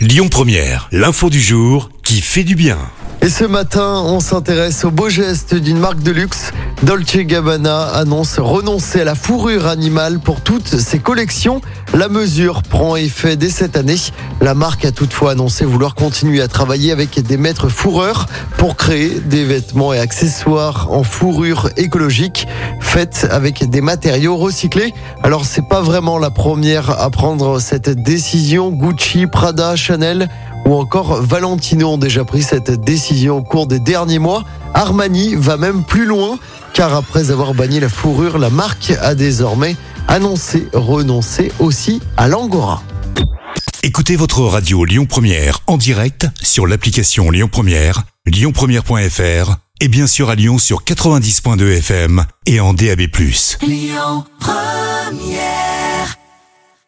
Lyon Première, l'info du jour qui fait du bien. Et ce matin, on s'intéresse au beau geste d'une marque de luxe. Dolce Gabbana annonce renoncer à la fourrure animale pour toutes ses collections. La mesure prend effet dès cette année. La marque a toutefois annoncé vouloir continuer à travailler avec des maîtres fourreurs pour créer des vêtements et accessoires en fourrure écologique faite avec des matériaux recyclés. Alors c'est pas vraiment la première à prendre cette décision. Gucci, Prada, Chanel ou encore Valentino ont déjà pris cette décision au cours des derniers mois. Armani va même plus loin car après avoir banni la fourrure, la marque a désormais annoncé renoncer aussi à l'angora. Écoutez votre radio Lyon Première en direct sur l'application Lyon Première, lyonpremière.fr et bien sûr à Lyon sur 90.2 FM et en DAB+. Lyon Première